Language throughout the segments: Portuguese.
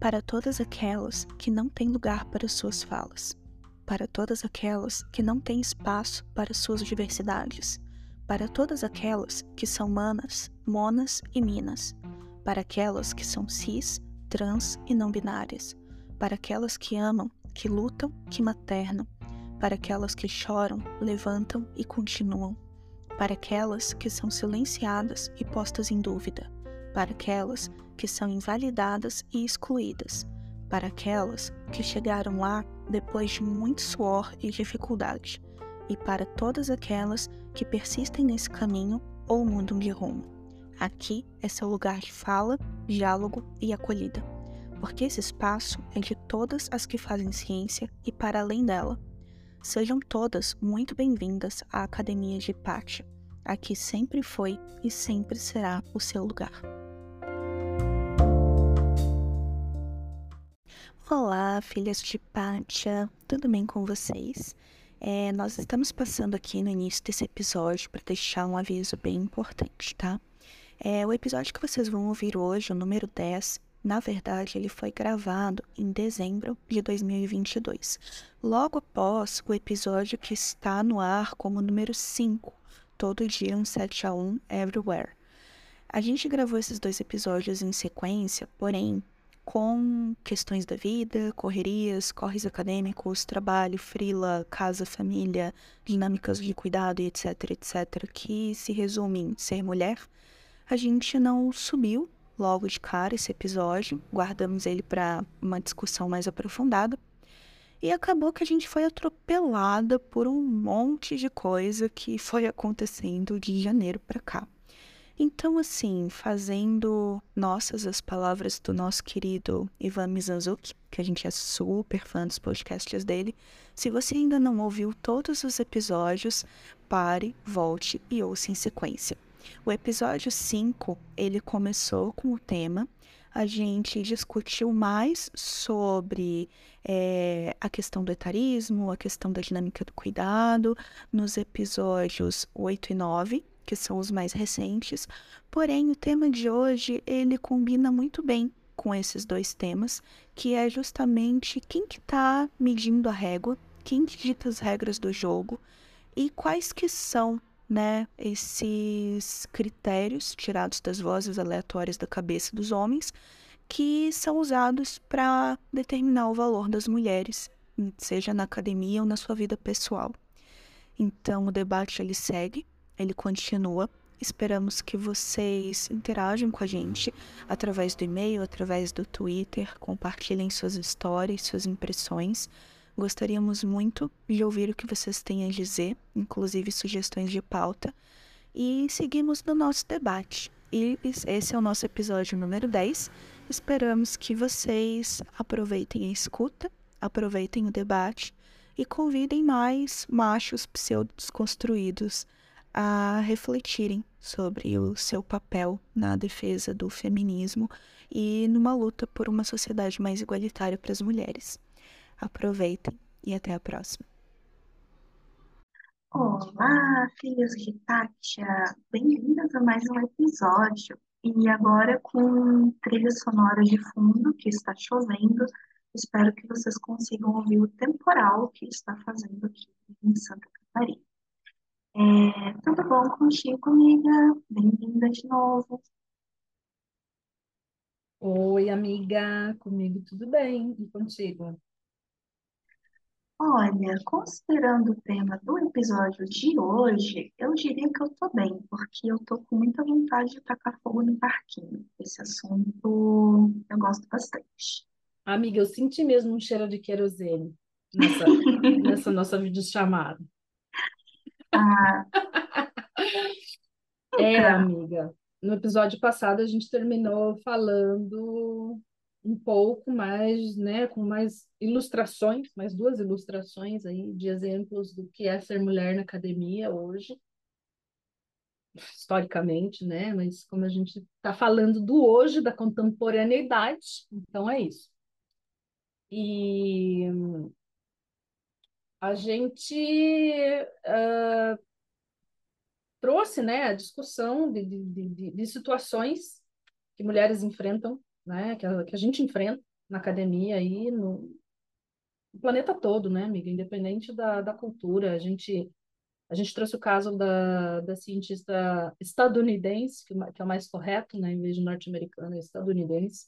para todas aquelas que não têm lugar para suas falas, para todas aquelas que não têm espaço para suas diversidades, para todas aquelas que são manas, monas e minas, para aquelas que são cis, trans e não binárias, para aquelas que amam, que lutam, que maternam, para aquelas que choram, levantam e continuam, para aquelas que são silenciadas e postas em dúvida, para aquelas que são invalidadas e excluídas, para aquelas que chegaram lá depois de muito suor e dificuldade, e para todas aquelas que persistem nesse caminho ou mudam de rumo. Aqui é seu lugar de fala, diálogo e acolhida, porque esse espaço é de todas as que fazem ciência e para além dela. Sejam todas muito bem-vindas à Academia de Pátia. Aqui sempre foi e sempre será o seu lugar. Olá, filhas de Pátia, tudo bem com vocês? É, nós estamos passando aqui no início desse episódio para deixar um aviso bem importante, tá? É, o episódio que vocês vão ouvir hoje, o número 10, na verdade, ele foi gravado em dezembro de 2022, logo após o episódio que está no ar como número 5, Todo Dia um 7 a 1 Everywhere. A gente gravou esses dois episódios em sequência, porém, com questões da vida, correrias, corres acadêmicos, trabalho, frila, casa, família, dinâmicas de cuidado e etc, etc, que se resume em ser mulher, a gente não subiu logo de cara esse episódio, guardamos ele para uma discussão mais aprofundada. E acabou que a gente foi atropelada por um monte de coisa que foi acontecendo de janeiro para cá. Então, assim, fazendo nossas as palavras do nosso querido Ivan Mizanzuki, que a gente é super fã dos podcasts dele, se você ainda não ouviu todos os episódios, pare, volte e ouça em sequência. O episódio 5, ele começou com o tema a gente discutiu mais sobre é, a questão do etarismo, a questão da dinâmica do cuidado, nos episódios 8 e 9, que são os mais recentes. Porém, o tema de hoje ele combina muito bem com esses dois temas, que é justamente quem que está medindo a régua, quem que dita as regras do jogo e quais que são né, esses critérios tirados das vozes aleatórias da cabeça dos homens que são usados para determinar o valor das mulheres, seja na academia ou na sua vida pessoal. Então o debate ele segue, ele continua. Esperamos que vocês interajam com a gente através do e-mail, através do Twitter, compartilhem suas histórias, suas impressões. Gostaríamos muito de ouvir o que vocês têm a dizer, inclusive sugestões de pauta. E seguimos no nosso debate. E esse é o nosso episódio número 10. Esperamos que vocês aproveitem a escuta, aproveitem o debate e convidem mais machos pseudo-desconstruídos a refletirem sobre o seu papel na defesa do feminismo e numa luta por uma sociedade mais igualitária para as mulheres. Aproveitem e até a próxima. Olá, filhos de Tátia! Bem-vindas a mais um episódio. E agora com trilha sonora de fundo, que está chovendo, espero que vocês consigam ouvir o temporal que está fazendo aqui em Santa Catarina. É, tudo bom contigo, amiga? Bem-vinda de novo. Oi, amiga, comigo tudo bem, e contigo? Olha, considerando o tema do episódio de hoje, eu diria que eu tô bem, porque eu tô com muita vontade de tacar fogo no parquinho. Esse assunto eu gosto bastante. Amiga, eu senti mesmo um cheiro de querosene nessa, nessa nossa videochamada. Ah, É, então, amiga, no episódio passado a gente terminou falando um pouco mais, né, com mais ilustrações, mais duas ilustrações aí de exemplos do que é ser mulher na academia hoje, historicamente, né, mas como a gente está falando do hoje, da contemporaneidade, então é isso. E a gente ah, trouxe, né, a discussão de, de, de, de situações que mulheres enfrentam, né, que a, que a gente enfrenta na academia aí no, no planeta todo, né, amiga? Independente da, da cultura. A gente, a gente trouxe o caso da, da cientista estadunidense, que, que é o mais correto, né, em vez de norte-americana, é estadunidense,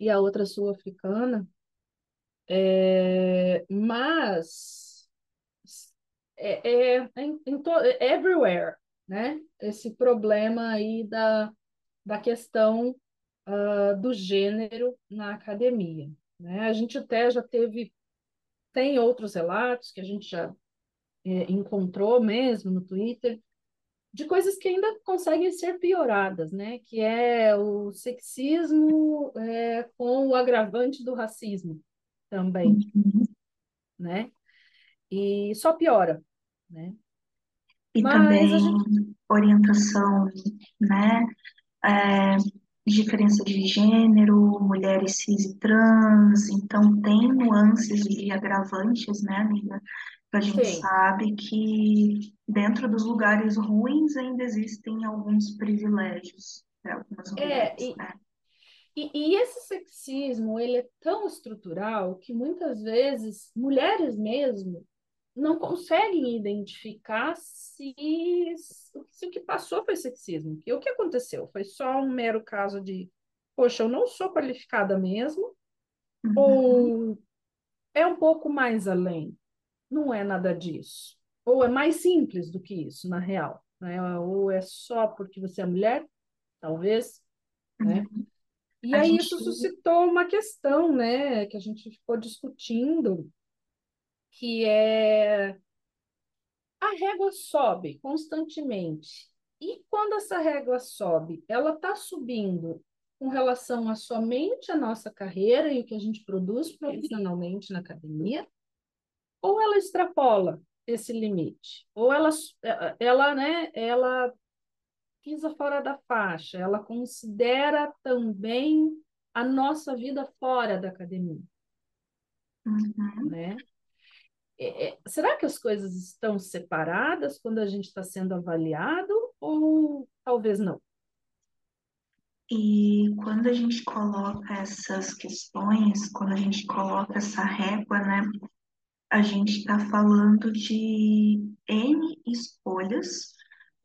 e a outra sul-africana. É, mas é, é, em, em everywhere, né? Esse problema aí da, da questão uh, do gênero na academia. Né? A gente até já teve, tem outros relatos que a gente já é, encontrou mesmo no Twitter, de coisas que ainda conseguem ser pioradas, né? Que é o sexismo é, com o agravante do racismo também, Uhum. né? E só piora, né? E Mas também gente orientação, né? É, diferença de gênero, mulheres cis e trans, então tem nuances e agravantes, né, amiga? Que a gente tem, sabe que dentro dos lugares ruins ainda existem alguns privilégios para algumas é, mulheres, e, né? E, e esse sexismo, ele é tão estrutural que muitas vezes mulheres mesmo não conseguem identificar se, se o que passou foi sexismo. E o que aconteceu? Foi só um mero caso de, poxa, eu não sou qualificada mesmo, Uhum, ou é um pouco mais além? Não é nada disso. Ou é mais simples do que isso, na real. Né? Ou é só porque você é mulher, talvez, né? uhum. E A aí gente, isso suscitou uma questão, né, que a gente ficou discutindo, que é a régua sobe constantemente. E quando essa régua sobe, ela está subindo com relação a somente a nossa carreira e o que a gente produz profissionalmente na academia, ou ela extrapola esse limite, ou ela, ela, né, ela pisa fora da faixa, ela considera também a nossa vida fora da academia, uhum. né? É, é, será que as coisas estão separadas quando a gente está sendo avaliado ou talvez não? E quando a gente coloca essas questões, quando a gente coloca essa régua, né, a gente está falando de N escolhas,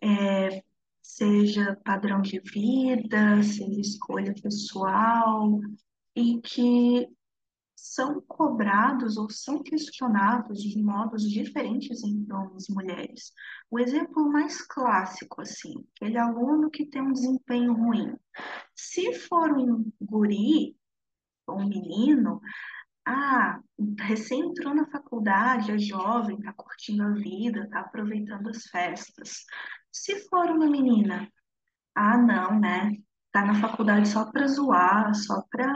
é, seja padrão de vida, seja escolha pessoal, e que são cobrados ou são questionados de modos diferentes entre homens e mulheres. O exemplo mais clássico, assim, aquele aluno que tem um desempenho ruim. Se for um guri um menino, ah, recém entrou na faculdade, é jovem, tá curtindo a vida, tá aproveitando as festas. Se for uma menina, ah, não, né? Tá na faculdade só pra zoar, só pra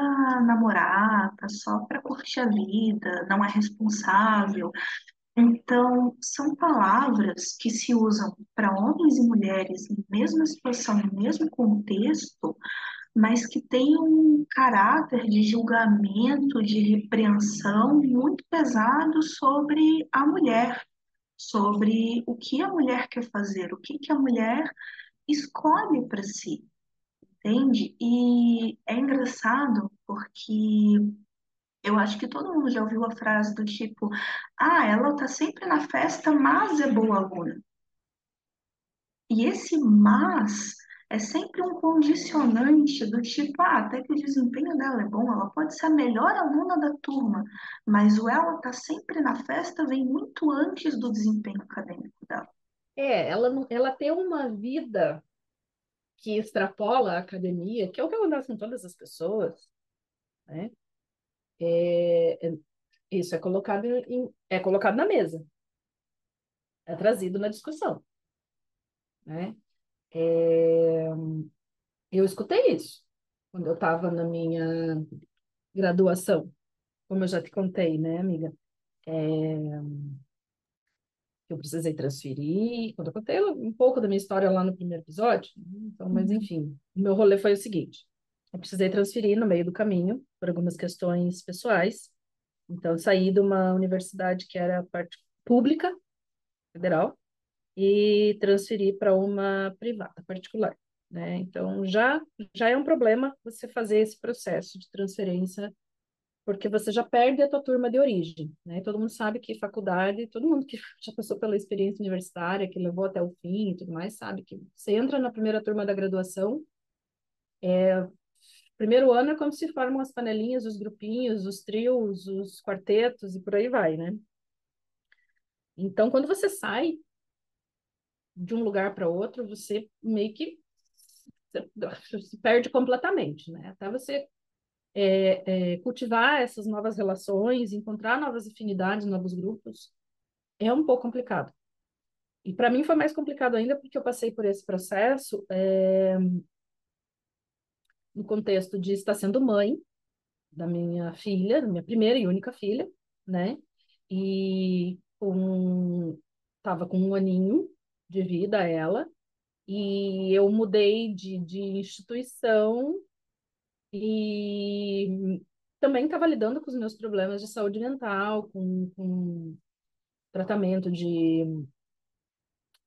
namorar, tá só pra curtir a vida, não é responsável. Então, são palavras que se usam para homens e mulheres em mesma situação, no mesmo contexto, mas que têm um caráter de julgamento, de repreensão muito pesado sobre a mulher, sobre o que a mulher quer fazer, o que que a mulher escolhe para si, entende? E é engraçado porque eu acho que todo mundo já ouviu a frase do tipo: Ah, ela tá sempre na festa, mas é boa aluna. E esse mas é sempre um condicionante do tipo, ah, até que o desempenho dela é bom, ela pode ser a melhor aluna da turma, mas o ela tá sempre na festa vem muito antes do desempenho acadêmico dela. É, ela, ela tem uma vida que extrapola a academia, que é o que acontece com todas as pessoas, né? É, é, isso é colocado, em, é colocado na mesa, é trazido na discussão, né? É, eu escutei isso quando eu estava na minha graduação, como eu já te contei, né, amiga? É, eu precisei transferir, quando eu contei um pouco da minha história lá no primeiro episódio, então, mas Uhum, enfim, o meu rolê foi o seguinte, eu precisei transferir no meio do caminho, por algumas questões pessoais, então saí de uma universidade que era parte pública, federal, e transferi para uma privada, particular. né? Então, já, já é um problema você fazer esse processo de transferência, porque você já perde a tua turma de origem, né? Todo mundo sabe que faculdade, todo mundo que já passou pela experiência universitária, que levou até o fim e tudo mais, sabe que você entra na primeira turma da graduação, é, primeiro ano é quando se formam as panelinhas, os grupinhos, os trios, os quartetos e por aí vai, né? Então, quando você sai de um lugar para outro, você meio que se perde completamente, né? Até você é, é, cultivar essas novas relações, encontrar novas afinidades, novos grupos, é um pouco complicado. E para mim foi mais complicado ainda porque eu passei por esse processo é, no contexto de estar sendo mãe da minha filha, da minha primeira e única filha, né? E com estava com um aninho de vida ela e eu mudei de, de instituição e também estava lidando com os meus problemas de saúde mental, com, com tratamento de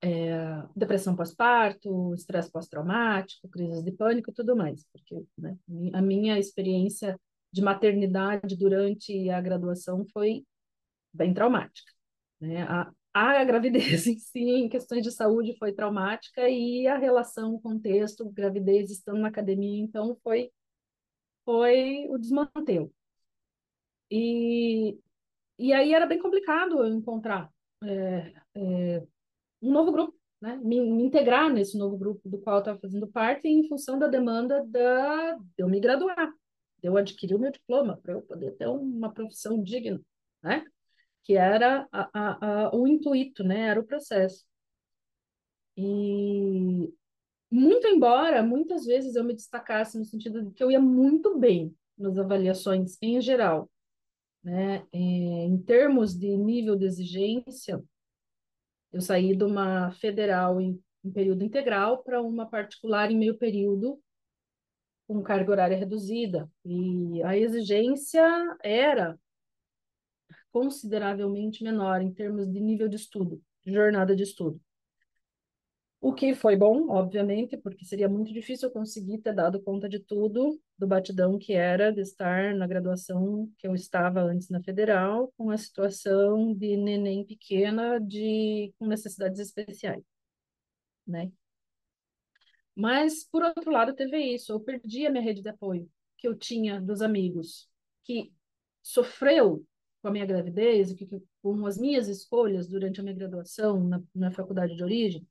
é, depressão pós-parto, estresse pós-traumático, crises de pânico e tudo mais, porque né, a minha experiência de maternidade durante a graduação foi bem traumática. Né? A, a gravidez em si, em questões de saúde, foi traumática e a relação, o contexto, gravidez estando na academia, então foi foi o desmantelo. E, e aí era bem complicado encontrar é, é, um novo grupo, né? Me, me, integrar nesse novo grupo do qual eu estava fazendo parte em função da demanda da, de eu me graduar, de eu adquirir o meu diploma para eu poder ter uma profissão digna, né? Que era a, a, a, o intuito, né? Era o processo. E muito embora muitas vezes eu me destacasse no sentido de que eu ia muito bem nas avaliações em geral, né? É, em termos de nível de exigência, eu saí de uma federal em, em período integral para uma particular em meio período com carga horária reduzida. E a exigência era consideravelmente menor em termos de nível de estudo, de jornada de estudo. O que foi bom, obviamente, porque seria muito difícil conseguir ter dado conta de tudo do batidão que era de estar na graduação que eu estava antes na federal, com a situação de neném pequena de com necessidades especiais, né? Mas por outro lado teve isso, eu perdi a minha rede de apoio que eu tinha dos amigos que sofreu com a minha gravidez, que, com as minhas escolhas durante a minha graduação na, na faculdade de origem,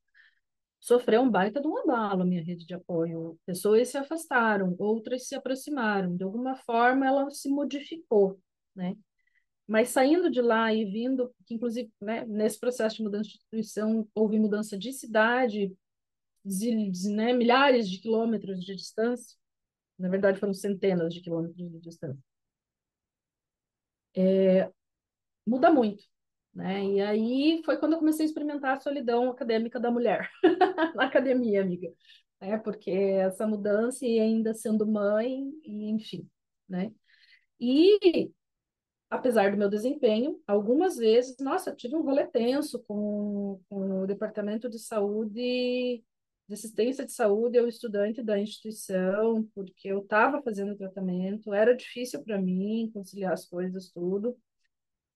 sofreu um baita de um abalo a minha rede de apoio. Pessoas se afastaram, outras se aproximaram. De alguma forma, ela se modificou, né? Mas saindo de lá e vindo, que inclusive né, nesse processo de mudança de instituição houve mudança de cidade, de, de, né, milhares de quilômetros de distância, na verdade foram centenas de quilômetros de distância é, muda muito. Né? E aí foi quando eu comecei a experimentar a solidão acadêmica da mulher na academia, amiga. É, porque essa mudança e ainda sendo mãe, e enfim, né? E apesar do meu desempenho, algumas vezes, nossa, tive um rolê tenso com, com o departamento de saúde, de assistência de saúde, eu estudante da instituição, porque eu estava fazendo tratamento, era difícil para mim conciliar as coisas, tudo.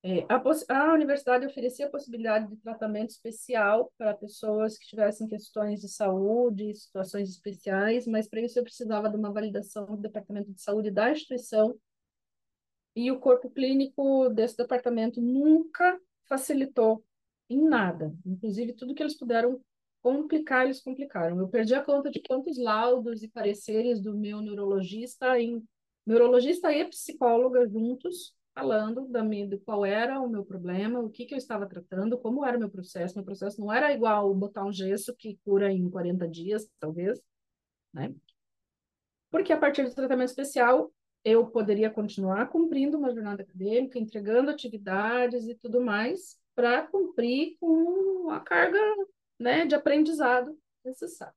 É, a, a, universidade oferecia a possibilidade de tratamento especial para pessoas que tivessem questões de saúde, situações especiais, mas para isso eu precisava de uma validação do departamento de saúde da instituição. E o corpo clínico desse departamento nunca facilitou em nada. Inclusive, tudo que eles puderam complicar, eles complicaram. Eu perdi a conta de quantos laudos e pareceres do meu neurologista, em, neurologista e psicóloga juntos, falando da minha, de qual era o meu problema, o que, que eu estava tratando, como era o meu processo. Meu processo não era igual botar um gesso que cura em 40 dias, talvez, né? Porque a partir do tratamento especial, eu poderia continuar cumprindo uma jornada acadêmica, entregando atividades e tudo mais, para cumprir com a carga né, de aprendizado necessário.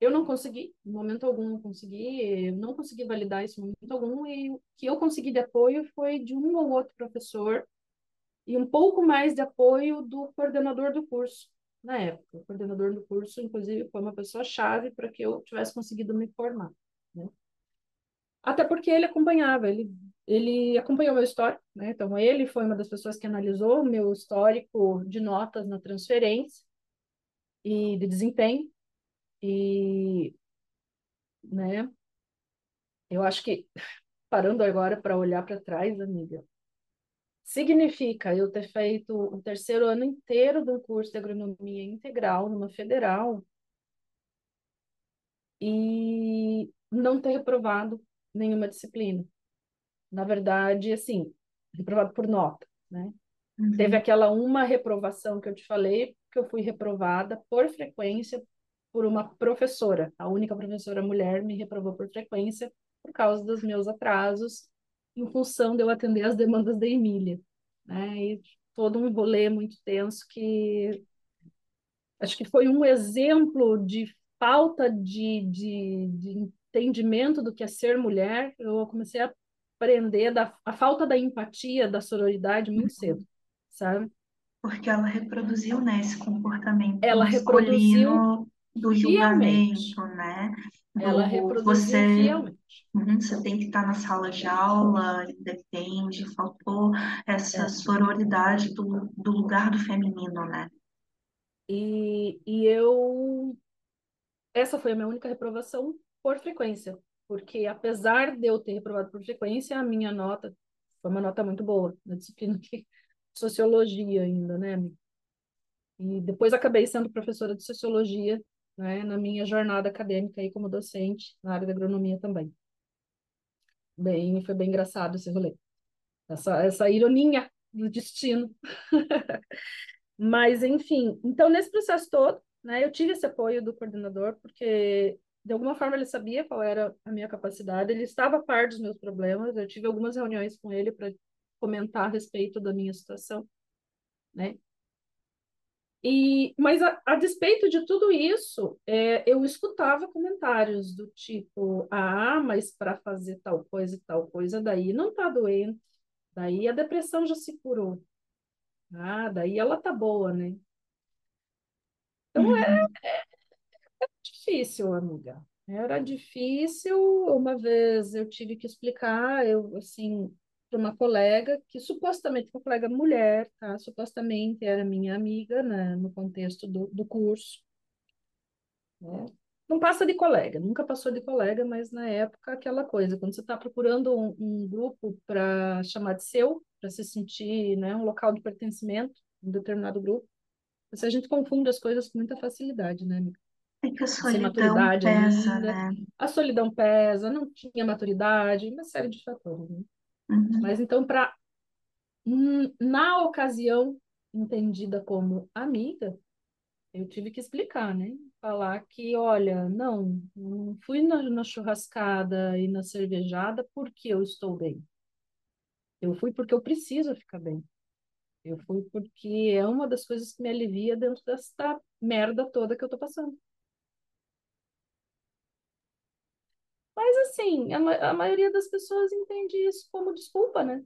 Eu não consegui, em momento algum não consegui, não consegui validar isso em momento algum, e o que eu consegui de apoio foi de um ou outro professor e um pouco mais de apoio do coordenador do curso, na época. O coordenador do curso, inclusive, foi uma pessoa chave para que eu tivesse conseguido me formar, né? Até porque ele acompanhava, ele, ele acompanhou meu histórico, né? Então, ele foi uma das pessoas que analisou meu histórico de notas na transferência e de desempenho. E, né? Eu acho que, parando agora para olhar para trás, amiga, significa eu ter feito o terceiro ano inteiro do curso de agronomia integral numa federal e não ter reprovado nenhuma disciplina. Na verdade, assim, reprovado por nota, né? Uhum. Teve aquela uma reprovação que eu te falei, que eu fui reprovada por frequência por uma professora. A única professora mulher me reprovou por frequência por causa dos meus atrasos, em função de eu atender as demandas da Emília. Né? E todo um rolê muito tenso que acho que foi um exemplo de falta de, de, de entendimento do que é ser mulher, eu comecei a aprender da, a falta da empatia, da sororidade muito cedo, sabe? Porque ela reproduziu, né, esse comportamento ela reproduziu do julgamento, fielmente. né? Do, ela reproduziu você, fielmente. Uhum, você tem que estar na sala de aula, depende, faltou essa é. sororidade do, do lugar do feminino, né? E, e eu essa foi a minha única reprovação por frequência, porque apesar de eu ter reprovado por frequência, a minha nota foi uma nota muito boa na disciplina de sociologia ainda, né? E depois acabei sendo professora de sociologia, né, na minha jornada acadêmica aí como docente na área da agronomia também. Bem, foi bem engraçado esse rolê. Essa, essa ironia do destino. Mas, enfim, então nesse processo todo, né, eu tive esse apoio do coordenador, porque de alguma forma ele sabia qual era a minha capacidade, ele estava a par dos meus problemas, eu tive algumas reuniões com ele para comentar a respeito da minha situação, né? E, mas a, a despeito de tudo isso, é, eu escutava comentários do tipo, ah, mas para fazer tal coisa e tal coisa, daí não tá doente, daí a depressão já se curou, ah, daí ela tá boa, né? Então é, uhum. É, difícil, amiga. Era difícil. Uma vez eu tive que explicar, eu assim, para uma colega que supostamente uma colega mulher, tá? Supostamente era minha amiga, né? No contexto do, do curso. Né? Não passa de colega, nunca passou de colega, mas na época aquela coisa, quando você está procurando um, um grupo para chamar de seu, para se sentir, né, um local de pertencimento, um determinado grupo, a gente confunde as coisas com muita facilidade, né, amiga? É que a solidão pesa, ainda. né? A solidão pesa, não tinha maturidade, uma série de fatores. Né? Uhum. Mas então, para na ocasião entendida como amiga, eu tive que explicar, né? Falar que, olha, não, não fui na, na churrascada e na cervejada porque eu estou bem. Eu fui porque eu preciso ficar bem. Eu fui porque é uma das coisas que me alivia dentro dessa merda toda que eu tô passando. Mas, assim, a, a maioria das pessoas entende isso como desculpa, né?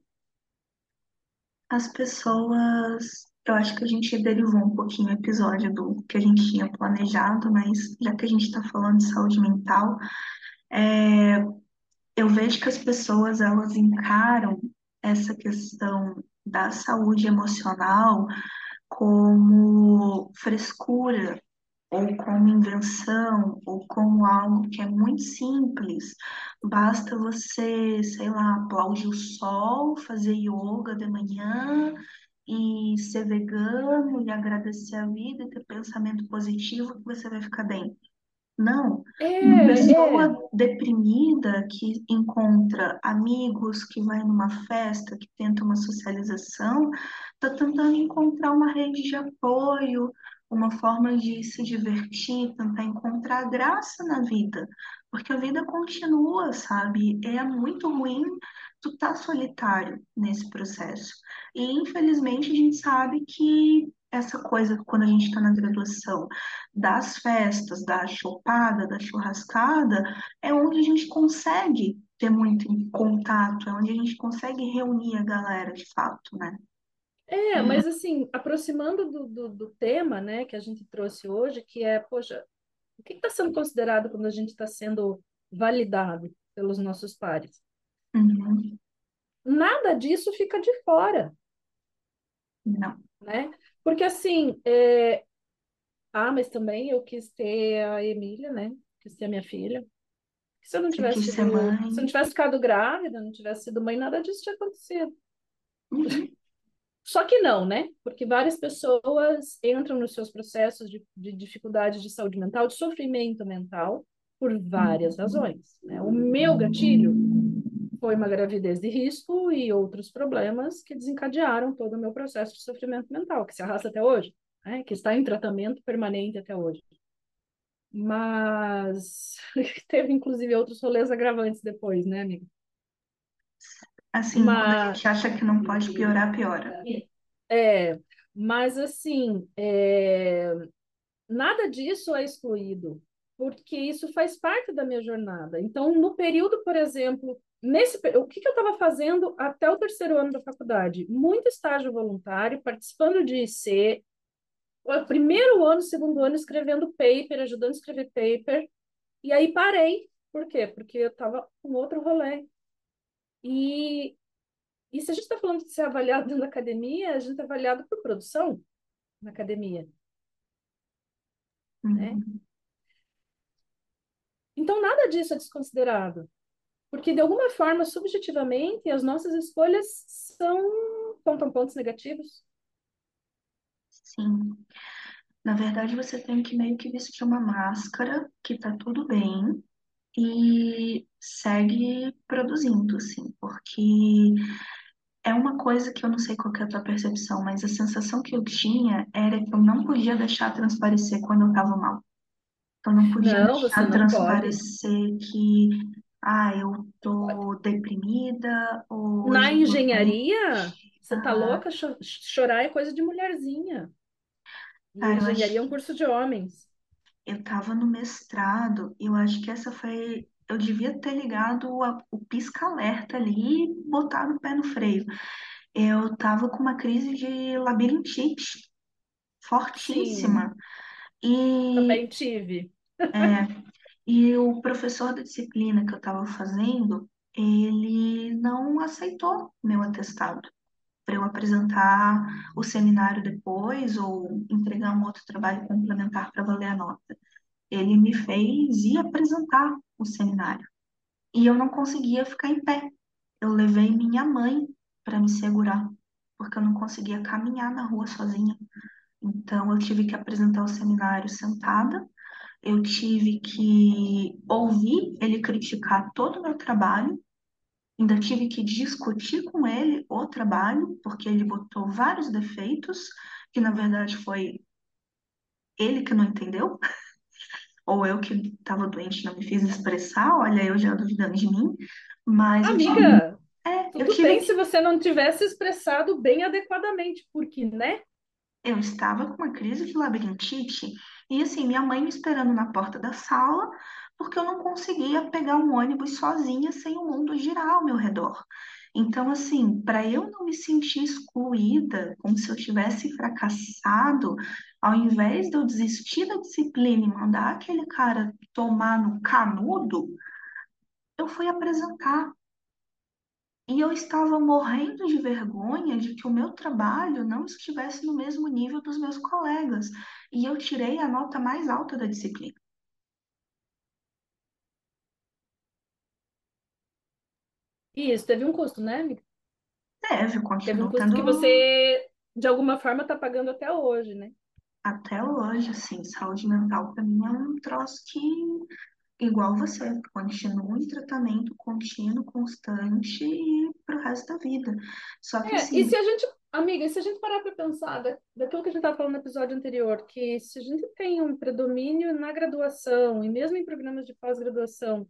As pessoas. Eu acho que a gente derivou um pouquinho o episódio do que a gente tinha planejado, mas já que a gente está falando de saúde mental, é, eu vejo que as pessoas elas encaram essa questão da saúde emocional como frescura, ou como invenção, ou como algo que é muito simples. Basta você, sei lá, aplaudir o sol, fazer yoga de manhã e ser vegano e agradecer a vida e ter pensamento positivo que você vai ficar bem. Não, É, uma pessoa é. deprimida que encontra amigos, que vai numa festa, que tenta uma socialização, está tentando encontrar uma rede de apoio, uma forma de se divertir, tentar encontrar graça na vida, porque a vida continua, sabe? É muito ruim tu tá solitário nesse processo. E infelizmente a gente sabe que essa coisa quando a gente está na graduação das festas, da chopada, da churrascada, é onde a gente consegue ter muito contato, é onde a gente consegue reunir a galera de fato, né? É, mas assim, aproximando do, do, do tema, né, que a gente trouxe hoje, que é, poxa, o que está sendo considerado quando a gente está sendo validado pelos nossos pares? Uhum. Nada disso fica de fora, Não. né? Porque assim, é... ah, mas também eu quis ter a Emília, né? Quis ter a minha filha. Se eu não tivesse mãe. se eu não tivesse ficado grávida, não tivesse sido mãe, nada disso tinha acontecido. Uhum. Só que não, né? Porque várias pessoas entram nos seus processos de, de dificuldade de saúde mental, de sofrimento mental, por várias razões. Né? O meu gatilho foi uma gravidez de risco e outros problemas que desencadearam todo o meu processo de sofrimento mental, que se arrasta até hoje, né? que está em tratamento permanente até hoje. Mas teve, inclusive, outros rolês agravantes depois, né, amiga? Assim, quando a Mas, gente acha que não pode piorar, piora. é, mas assim, é, nada disso é excluído, porque isso faz parte da minha jornada. Então, no período, por exemplo, nesse, o que que eu estava fazendo até o terceiro ano da faculdade? Muito estágio voluntário, participando de IC, o primeiro ano, segundo ano, escrevendo paper, ajudando a escrever paper, e aí parei. Por quê? Porque eu estava com outro rolê. E, e se a gente está falando de ser avaliado dentro da academia, a gente é avaliado por produção na academia, né? Uhum. Então, nada disso é desconsiderado, porque de alguma forma, subjetivamente, as nossas escolhas são contam pontos negativos. Sim. Na verdade, você tem que meio que vestir uma máscara, que tá tudo bem, e segue produzindo, assim, porque é uma coisa que eu não sei qual que é a tua percepção, mas a sensação que eu tinha era que eu não podia deixar transparecer quando eu tava mal. Eu não podia Não, deixar não pode. transparecer que, ah, eu tô deprimida, ou Na eu tô engenharia, você tá triste. louca? Cho- Chorar é coisa de mulherzinha. E Cara, engenharia é um acho curso de homens. Eu estava no mestrado e eu acho que essa foi. Eu devia ter ligado a- o pisca-alerta ali e botado o pé no freio. Eu estava com uma crise de labirintite Sim, fortíssima. E, também tive. é, e o professor da disciplina que eu estava fazendo, ele não aceitou meu atestado para eu apresentar o seminário depois ou entregar um outro trabalho complementar para valer a nota. Ele me fez ir apresentar o seminário. E eu não conseguia ficar em pé. Eu levei minha mãe para me segurar, porque eu não conseguia caminhar na rua sozinha. Então, eu tive que apresentar o seminário sentada, eu tive que ouvir ele criticar todo o meu trabalho, ainda tive que discutir com ele o trabalho, porque ele botou vários defeitos, que na verdade foi ele que não entendeu, ou eu que estava doente não me fiz expressar, olha, eu já duvidando de mim, mas eu Amiga, é, eu tudo tive bem se você não tivesse expressado bem adequadamente, porque, né? eu estava com uma crise de labirintite e assim, minha mãe me esperando na porta da sala, porque eu não conseguia pegar um ônibus sozinha sem o mundo girar ao meu redor. Então, assim, para eu não me sentir excluída, como se eu tivesse fracassado, ao invés de eu desistir da disciplina e mandar aquele cara tomar no canudo, eu fui apresentar. E eu estava morrendo de vergonha de que o meu trabalho não estivesse no mesmo nível dos meus colegas. E eu tirei a nota mais alta da disciplina. E isso teve um custo, né, amiga? Deve, Teve um custo que tendo você, de alguma forma, está pagando até hoje, né? até hoje, assim, saúde mental para mim é um troço que, igual você, continuo em tratamento contínuo, constante e pro resto da vida. Só que É, e se assim, a gente, amiga, e se a gente parar para pensar da, daquilo que a gente estava falando no episódio anterior, que se a gente tem um predomínio na graduação e mesmo em programas de pós-graduação,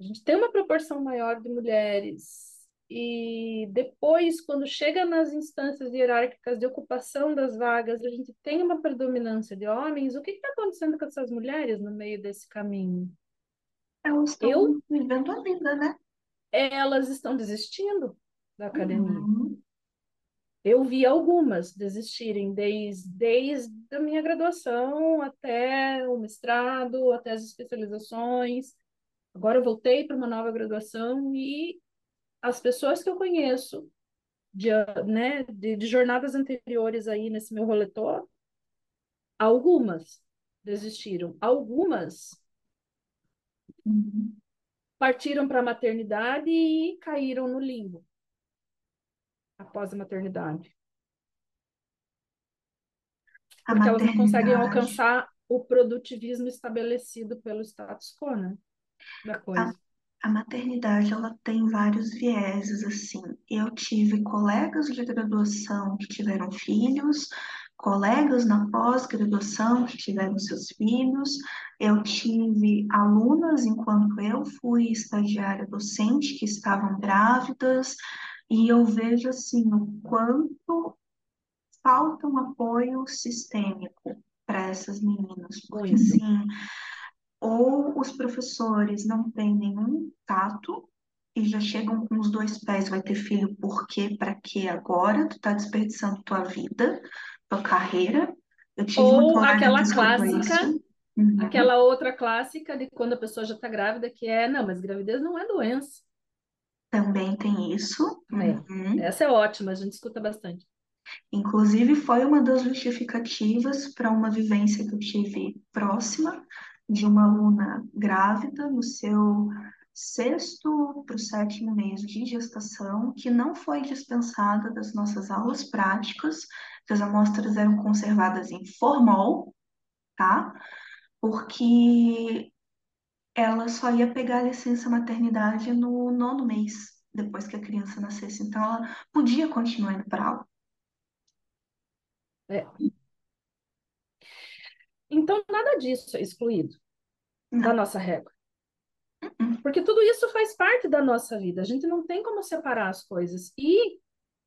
a gente tem uma proporção maior de mulheres. E depois, quando chega nas instâncias hierárquicas de ocupação das vagas, a gente tem uma predominância de homens. O que está acontecendo com essas mulheres no meio desse caminho? elas Eu, estão vivendo a vida, né? elas estão desistindo da academia. Uhum. eu vi algumas desistirem desde, desde a minha graduação até o mestrado, até as especializações. Agora eu voltei para uma nova graduação e as pessoas que eu conheço de, né, de, de jornadas anteriores aí nesse meu roletor, algumas desistiram, algumas partiram para a maternidade e caíram no limbo após a maternidade. A Porque elas não conseguem alcançar o produtivismo estabelecido pelo status quo, né? Da a, coisa. a maternidade, ela tem vários vieses, assim. Eu tive colegas de graduação que tiveram filhos, colegas na pós-graduação que tiveram seus filhos. Eu tive alunas, enquanto eu fui estagiária docente, que estavam grávidas. E eu vejo, assim, o quanto falta um apoio sistêmico para essas meninas, porque Muito. assim, ou os professores não têm nenhum tato e já chegam com os dois pés, vai ter filho por quê, para quê agora? Tu tá desperdiçando tua vida, tua carreira. Ou aquela clássica. Uhum. aquela outra clássica de quando a pessoa já está grávida, que é, não, mas gravidez não é doença. Também tem isso. É. Uhum. Essa é ótima, a gente escuta bastante. Inclusive, foi uma das justificativas para uma vivência que eu tive próxima de uma aluna grávida no seu sexto para o sétimo mês de gestação, que não foi dispensada das nossas aulas práticas, que as amostras eram conservadas em formol, tá? Porque ela só ia pegar a licença maternidade no nono mês, depois que a criança nascesse. Então, ela podia continuar indo para aula. É. Então, nada disso é excluído da Não. nossa régua. Uhum. Porque tudo isso faz parte da nossa vida. A gente não tem como separar as coisas. E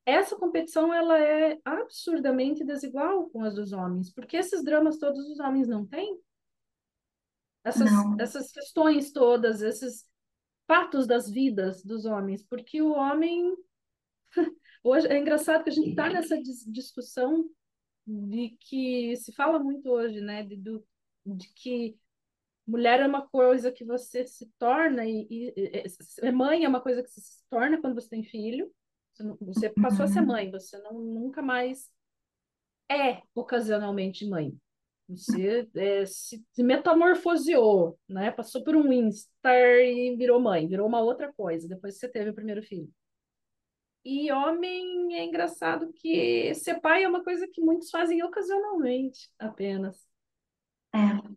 essa competição ela é absurdamente desigual com as dos homens, porque esses dramas todos os homens não têm. Essas, Não. essas questões todas, esses fatos das vidas dos homens, porque o homem hoje é engraçado que a gente está nessa dis- discussão de que se fala muito hoje, né, de, do, de que mulher é uma coisa que você se torna e, e- e- mãe é uma coisa que você se torna quando você tem filho. Você, não- você passou a ser Uhum. mãe, você não, nunca mais é ocasionalmente mãe. Você é, se, se metamorfoseou, né? Passou por um instar e virou mãe, virou uma outra coisa depois que você teve o primeiro filho. E homem é engraçado que ser pai é uma coisa que muitos fazem ocasionalmente apenas. É.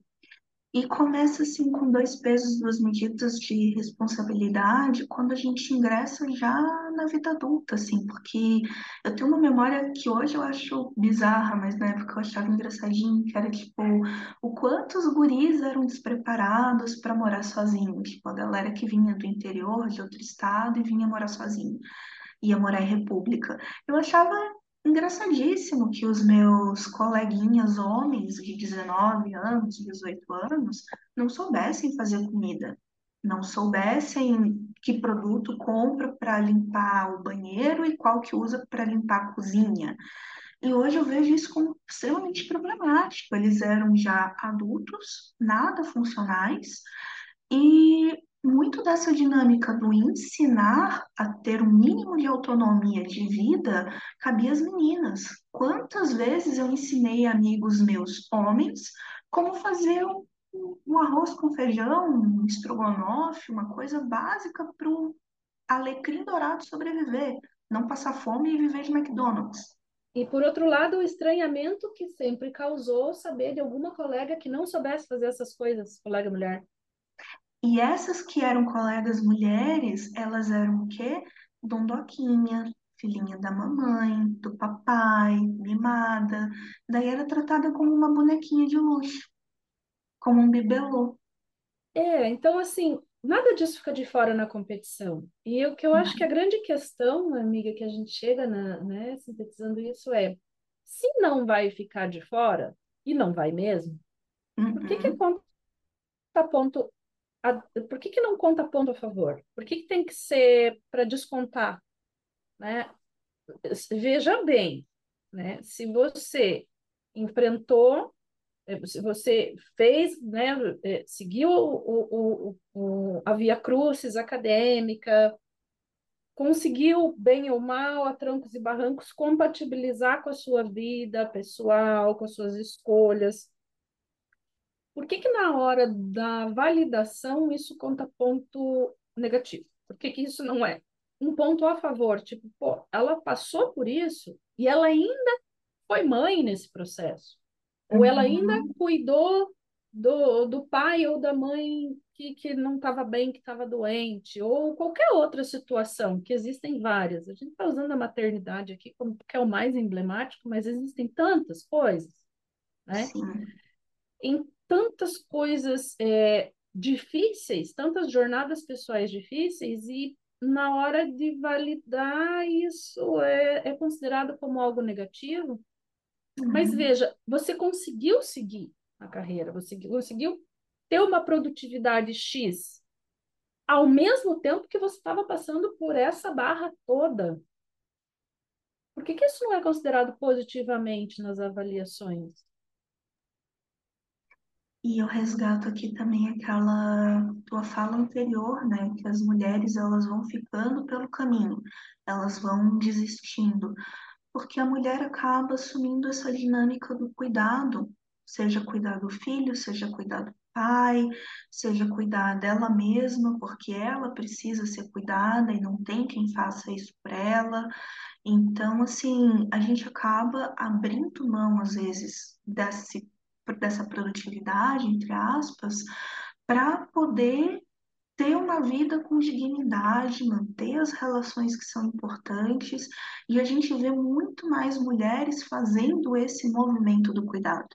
E começa assim com dois pesos, duas medidas de responsabilidade quando a gente ingressa já na vida adulta, assim, porque eu tenho uma memória que hoje eu acho bizarra, mas na época eu achava engraçadinho, que era tipo o quanto os guris eram despreparados para morar sozinhos, tipo a galera que vinha do interior de outro estado e vinha morar sozinho, ia morar em república. Eu achava engraçadíssimo que os meus coleguinhas homens de 19 anos, 18 anos, não soubessem fazer comida, não soubessem que produto compra para limpar o banheiro e qual que usa para limpar a cozinha. E hoje eu vejo isso como extremamente problemático. Eles eram já adultos, nada funcionais, e muito dessa dinâmica do ensinar a ter um mínimo de autonomia de vida cabia às meninas. Quantas vezes eu ensinei amigos meus homens como fazer um, um arroz com feijão, um estrogonofe, uma coisa básica para o alecrim dourado sobreviver, não passar fome e viver de McDonald's. E por outro lado, o estranhamento que sempre causou saber de alguma colega que não soubesse fazer essas coisas, colega mulher. E essas que eram colegas mulheres, elas eram o quê? Dondoquinha, filhinha da mamãe, do papai, mimada. Daí era tratada como uma bonequinha de luxo, como um bibelô. É, então assim, nada disso fica de fora na competição. E o que eu acho que a grande questão, amiga, que a gente chega na, né, sintetizando isso é, se não vai ficar de fora, e não vai mesmo, por que que Uhum. conta ponto a- por que que não conta ponto a favor? Por que que tem que ser para descontar, né? veja bem, né? Se você enfrentou, é, se você fez, né, é, seguiu o, o, o, a via crucis acadêmica, conseguiu, bem ou mal, a trancos e barrancos, compatibilizar com a sua vida pessoal, com as suas escolhas. Por que que na hora da validação isso conta ponto negativo? Por que que isso não é um ponto a favor? Tipo, pô, ela passou por isso e ela ainda foi mãe nesse processo. Ou ela ainda Uhum. cuidou do, do pai ou da mãe que, que não estava bem, que estava doente, ou qualquer outra situação, que existem várias. A gente está usando a maternidade aqui como que é o mais emblemático, mas existem tantas coisas, né? Sim. Tantas coisas é, difíceis, tantas jornadas pessoais difíceis, e na hora de validar isso é, é considerado como algo negativo. Mas Uhum. veja, você conseguiu seguir a carreira, você conseguiu ter uma produtividade X, ao mesmo tempo que você estava passando por essa barra toda. Por que, que isso não é considerado positivamente nas avaliações? E eu resgato aqui também aquela tua fala anterior, né? Que as mulheres elas vão ficando pelo caminho, elas vão desistindo, porque a mulher acaba assumindo essa dinâmica do cuidado, seja cuidar do filho, seja cuidar do pai, seja cuidar dela mesma, porque ela precisa ser cuidada e não tem quem faça isso por ela. Então, assim, a gente acaba abrindo mão, às vezes, desse, dessa produtividade, entre aspas, para poder ter uma vida com dignidade, manter as relações que são importantes, e a gente vê muito mais mulheres fazendo esse movimento do cuidado.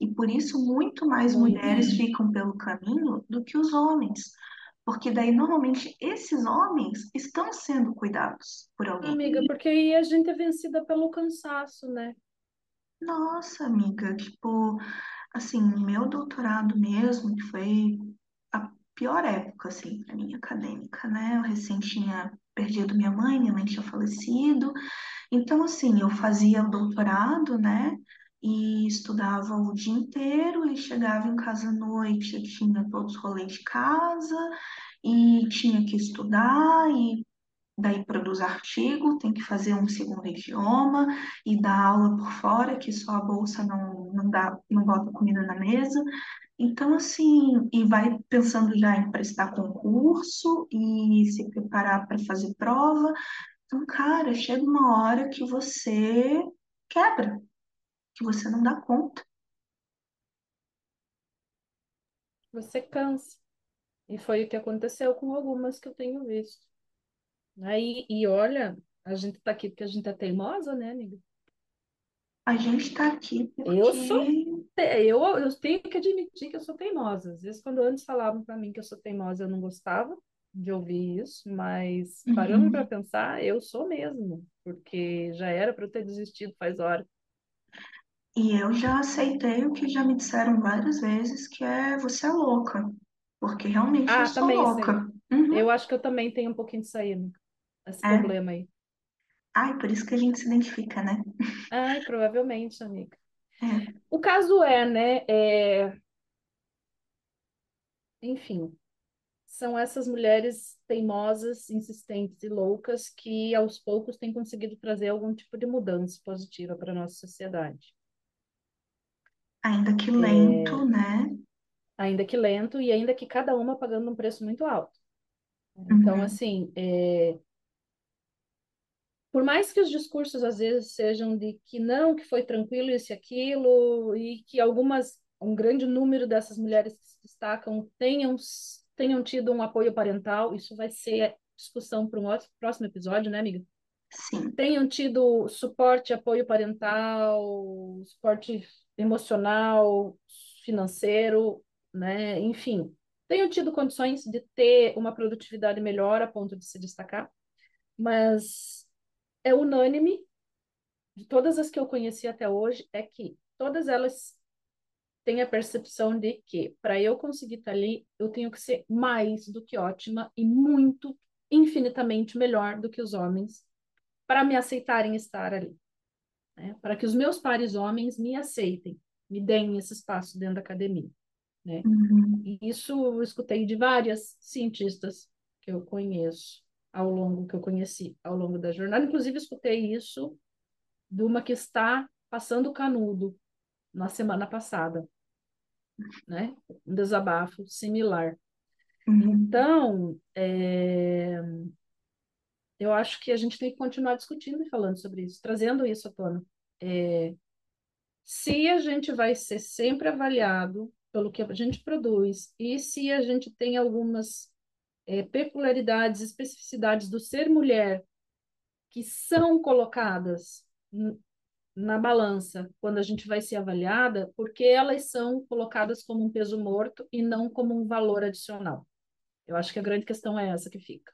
E por isso, muito mais mulheres ficam pelo caminho do que os homens. Porque daí, normalmente, esses homens estão sendo cuidados por alguém. Amiga, porque aí a gente é vencida pelo cansaço, né? Nossa, amiga, tipo, assim, meu doutorado mesmo, que foi a pior época, assim, para mim, acadêmica, né? Eu recém tinha perdido minha mãe, minha mãe tinha falecido. Então, assim, eu fazia o doutorado, né? E estudava o dia inteiro e chegava em casa à noite, tinha todos os rolês de casa e tinha que estudar e daí produz artigo, tem que fazer um segundo idioma e dar aula por fora, que só a bolsa não, não dá, não bota comida na mesa. Então, assim, e vai pensando já em prestar concurso e se preparar para fazer prova. Então, cara, chega uma hora que você quebra, que você não dá conta. Você cansa. E foi o que aconteceu com algumas que eu tenho visto. Aí, e olha, a gente tá aqui porque a gente é teimosa, né, amiga? A gente está aqui Eu sou, porque eu, eu tenho que admitir que eu sou teimosa. Às vezes, quando antes falavam para mim que eu sou teimosa, eu não gostava de ouvir isso, mas parando para Uhum. pensar, eu sou mesmo, porque já era para eu ter desistido faz hora. E eu já aceitei o que já me disseram várias vezes, que é você é louca, porque realmente eu Ah, sou isso aí. louca. Uhum. Eu acho que eu também tenho um pouquinho disso aí, amiga. Esse É. problema aí. Ai, por isso que a gente se identifica, né? Ai, provavelmente, amiga. É. O caso é, né? é, Enfim, são essas mulheres teimosas, insistentes e loucas que aos poucos têm conseguido trazer algum tipo de mudança positiva para a nossa sociedade. Ainda que lento, né? Ainda que lento e ainda que cada uma pagando um preço muito alto. Então, Uhum. assim, é, por mais que os discursos às vezes sejam de que não, que foi tranquilo isso e aquilo, e que algumas, um grande número dessas mulheres que se destacam tenham, tenham tido um apoio parental, isso vai ser discussão para um outro, próximo episódio, né, amiga? Sim. Tenham tido suporte, apoio parental, suporte emocional, financeiro, né? Enfim, tenham tido condições de ter uma produtividade melhor a ponto de se destacar, mas é unânime de todas as que eu conheci até hoje é que todas elas têm a percepção de que para eu conseguir estar ali, eu tenho que ser mais do que ótima e muito, infinitamente melhor do que os homens para me aceitarem estar ali, né? Para que os meus pares homens me aceitem, me deem esse espaço dentro da academia, né? Uhum. E isso eu escutei de várias cientistas que eu conheço ao longo que eu conheci ao longo da jornada, inclusive escutei isso de uma que está passando o canudo na semana passada, né? Um desabafo similar. Uhum. Então, é, eu acho que a gente tem que continuar discutindo e falando sobre isso, trazendo isso à tona. É, se a gente vai ser sempre avaliado pelo que a gente produz e se a gente tem algumas é, peculiaridades, especificidades do ser mulher que são colocadas na balança quando a gente vai ser avaliada, porque elas são colocadas como um peso morto e não como um valor adicional. Eu acho que a grande questão é essa que fica.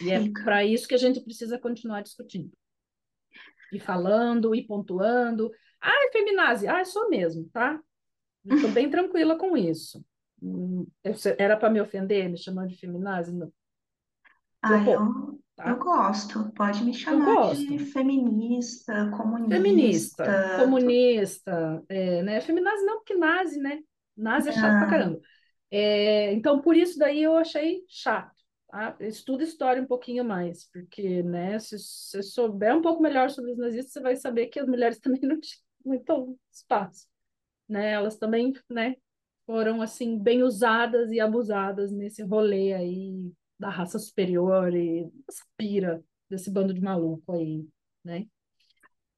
E é para isso que a gente precisa continuar discutindo. E falando, e pontuando. Ah, é feminazi. Ah, sou mesmo, tá? Estou bem tranquila com isso. Era para me ofender, me chamando de feminazi? Não. Ah, eu, tá? eu gosto. Pode me chamar de feminista, comunista. Feminista, comunista, é, né? Feminazi não, porque nazi, né? Nazi é chato ah. pra caramba. É, então, por isso daí eu achei chato. Tá? Estuda história um pouquinho mais, porque, né, se você souber um pouco melhor sobre os nazistas, você vai saber que as mulheres também não tinham muito espaço. Né? Elas também, né, foram, assim, bem usadas e abusadas nesse rolê aí da raça superior e essa pira desse bando de maluco aí, né?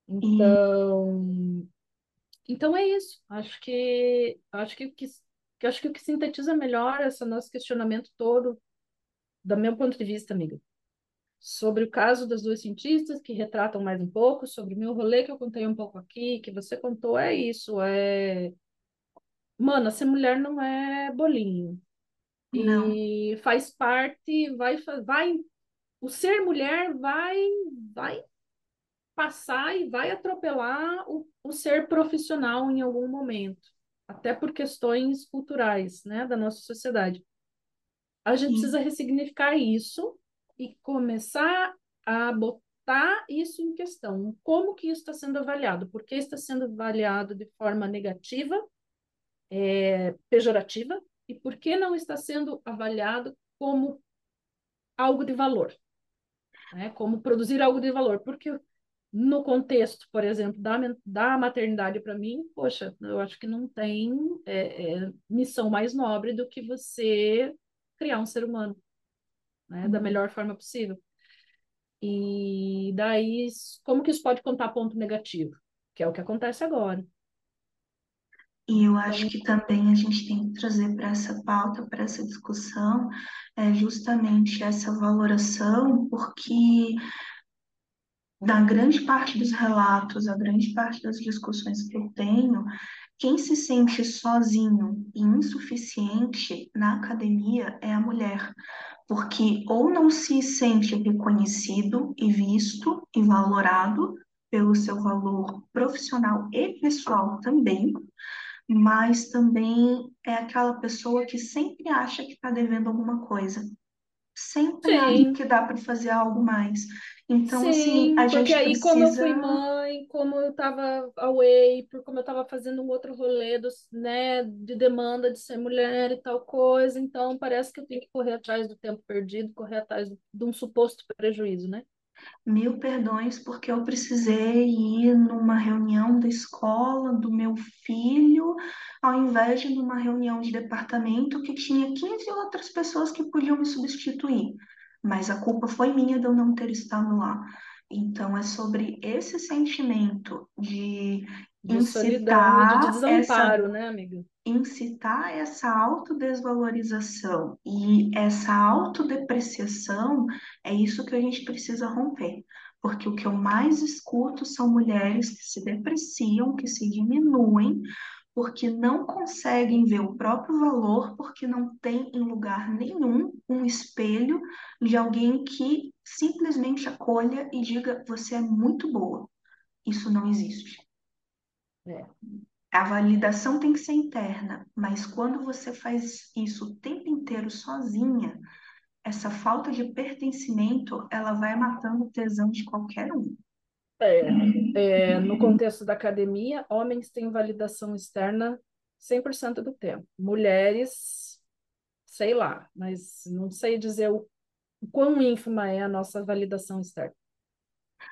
Então, então é isso. Acho que acho que, que acho que o que sintetiza melhor esse nosso questionamento todo, do meu ponto de vista, amiga, sobre o caso das duas cientistas que retratam mais um pouco, sobre o meu rolê que eu contei um pouco aqui, que você contou, é isso, é Mano, ser mulher não é bolinho. Não. E faz parte, vai, vai, o ser mulher vai, vai passar e vai atropelar o, o ser profissional em algum momento, até por questões culturais, né, da nossa sociedade. A gente Sim. precisa ressignificar isso e começar a botar isso em questão. Como que isso está sendo avaliado? Por que está sendo avaliado de forma negativa, é, pejorativa, e por que não está sendo avaliado como algo de valor? Né? Como produzir algo de valor? Porque no contexto, por exemplo, da, da maternidade para mim, poxa, eu acho que não tem é, é, missão mais nobre do que você criar um ser humano né? da uhum. melhor forma possível. E daí, como que isso pode contar ponto negativo? Que é o que acontece agora. E eu acho que também a gente tem que trazer para essa pauta, para essa discussão, é justamente essa valoração, porque da grande parte dos relatos, a grande parte das discussões que eu tenho, quem se sente sozinho e insuficiente na academia é a mulher, porque ou não se sente reconhecido e visto e valorado pelo seu valor profissional e pessoal também, mas também é aquela pessoa que sempre acha que está devendo alguma coisa. Sempre acha que dá para fazer algo mais. Então, assim, Sim, assim, a gente porque aí precisa... como eu fui mãe, como eu estava away, por como eu estava fazendo um outro rolê dos, né, de demanda de ser mulher e tal coisa, então parece que eu tenho que correr atrás do tempo perdido, correr atrás de um suposto prejuízo, né? Mil perdões, porque eu precisei ir numa reunião da escola do meu filho, ao invés de numa reunião de departamento que tinha 15 outras pessoas que podiam me substituir. Mas a culpa foi minha de eu não ter estado lá. Então, é sobre esse sentimento de, de solidão e de desamparo, essa... né, amiga? incitar essa autodesvalorização e essa autodepreciação, é isso que a gente precisa romper. Porque o que eu mais escuto são mulheres que se depreciam, que se diminuem, porque não conseguem ver o próprio valor, porque não tem em lugar nenhum um espelho de alguém que simplesmente acolha e diga: você é muito boa. Isso não existe. É. A validação tem que ser interna, mas quando você faz isso o tempo inteiro sozinha, essa falta de pertencimento, ela vai matando o tesão de qualquer um. É, é, no contexto da academia, homens têm validação externa 100% do tempo. Mulheres, sei lá, mas não sei dizer o, o quão ínfima é a nossa validação externa.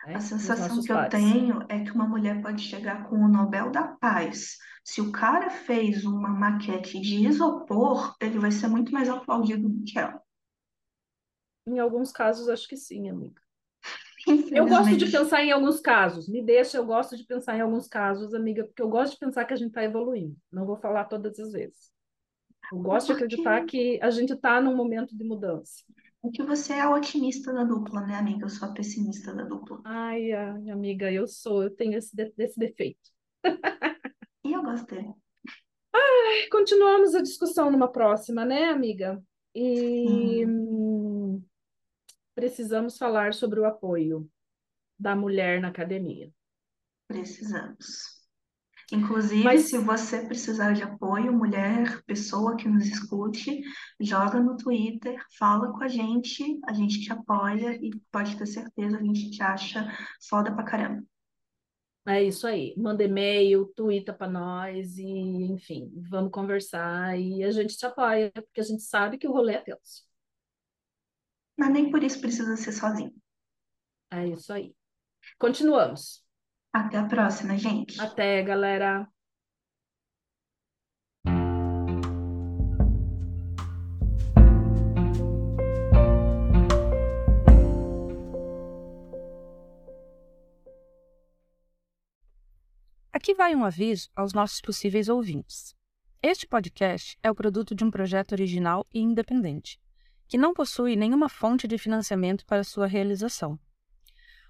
Né, a sensação que eu tenho é que uma mulher pode chegar com o Nobel da Paz. Se o cara fez uma maquete de isopor, ele vai ser muito mais aplaudido do que ela. Em alguns casos, acho que sim, amiga. Eu gosto de pensar em alguns casos. Me deixa, eu gosto de pensar em alguns casos, amiga, porque eu gosto de pensar que a gente está evoluindo. Não vou falar todas as vezes. Eu gosto de acreditar que a gente está num momento de mudança. É que você é a otimista da dupla, né, amiga? Eu sou a pessimista da dupla. Ai, ai amiga, eu sou, eu tenho esse, de, esse defeito. e eu gostei. Ai, continuamos a discussão numa próxima, né, amiga? E hum. precisamos falar sobre o apoio da mulher na academia. Precisamos. Inclusive, Mas... se você precisar de apoio, mulher, pessoa que nos escute, joga no Twitter, fala com a gente, a gente te apoia e pode ter certeza, a gente te acha foda pra caramba. É isso aí. Manda e-mail, twitta para nós e, enfim, vamos conversar e a gente te apoia, porque a gente sabe que o rolê é tenso. Mas nem por isso precisa ser sozinho. É isso aí. Continuamos. Até a próxima, gente. Até, galera. Aqui vai um aviso aos nossos possíveis ouvintes. Este podcast é o produto de um projeto original e independente, que não possui nenhuma fonte de financiamento para sua realização.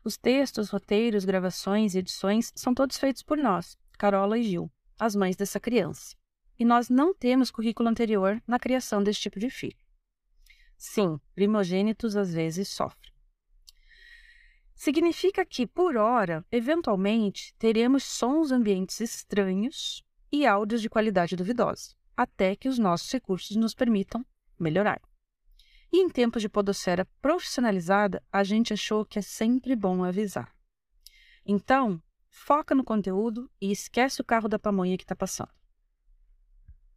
Os textos, roteiros, gravações e edições são todos feitos por nós, Carola e Gil, as mães dessa criança. E nós não temos currículo anterior na criação desse tipo de filho. Sim, primogênitos às vezes sofrem. Significa que, por hora, eventualmente, teremos sons ambientes estranhos e áudios de qualidade duvidosa, até que os nossos recursos nos permitam melhorar. E em tempos de podosfera profissionalizada, a gente achou que é sempre bom avisar. Então, foca no conteúdo e esquece o carro da pamonha que está passando.